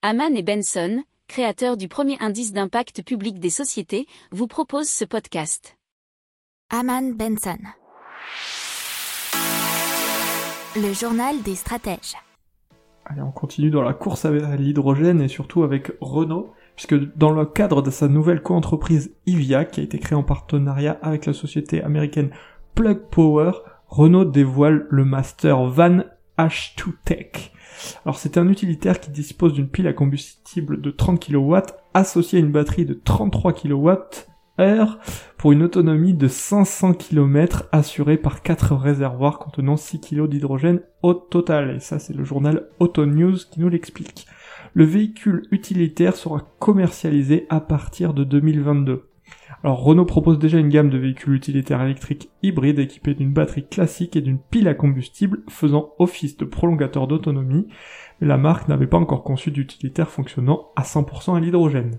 Haman et Benson, créateurs du premier indice d'impact public des sociétés, vous proposent ce podcast. Haman Benson. Le journal des stratèges. Allez, on continue dans la course à l'hydrogène et surtout avec Renault, puisque dans le cadre de sa nouvelle co-entreprise IVIA, qui a été créée en partenariat avec la société américaine Plug Power, Renault dévoile le Master Van H2 Tech. Alors c'est un utilitaire qui dispose d'une pile à combustible de 30 kW associée à une batterie de 33 kWh pour une autonomie de 500 km assurée par 4 réservoirs contenant 6 kg d'hydrogène au total. Et ça c'est le journal Auto News qui nous l'explique. Le véhicule utilitaire sera commercialisé à partir de 2022. Alors Renault propose déjà une gamme de véhicules utilitaires électriques hybrides équipés d'une batterie classique et d'une pile à combustible faisant office de prolongateur d'autonomie, mais la marque n'avait pas encore conçu d'utilitaire fonctionnant à 100% à l'hydrogène.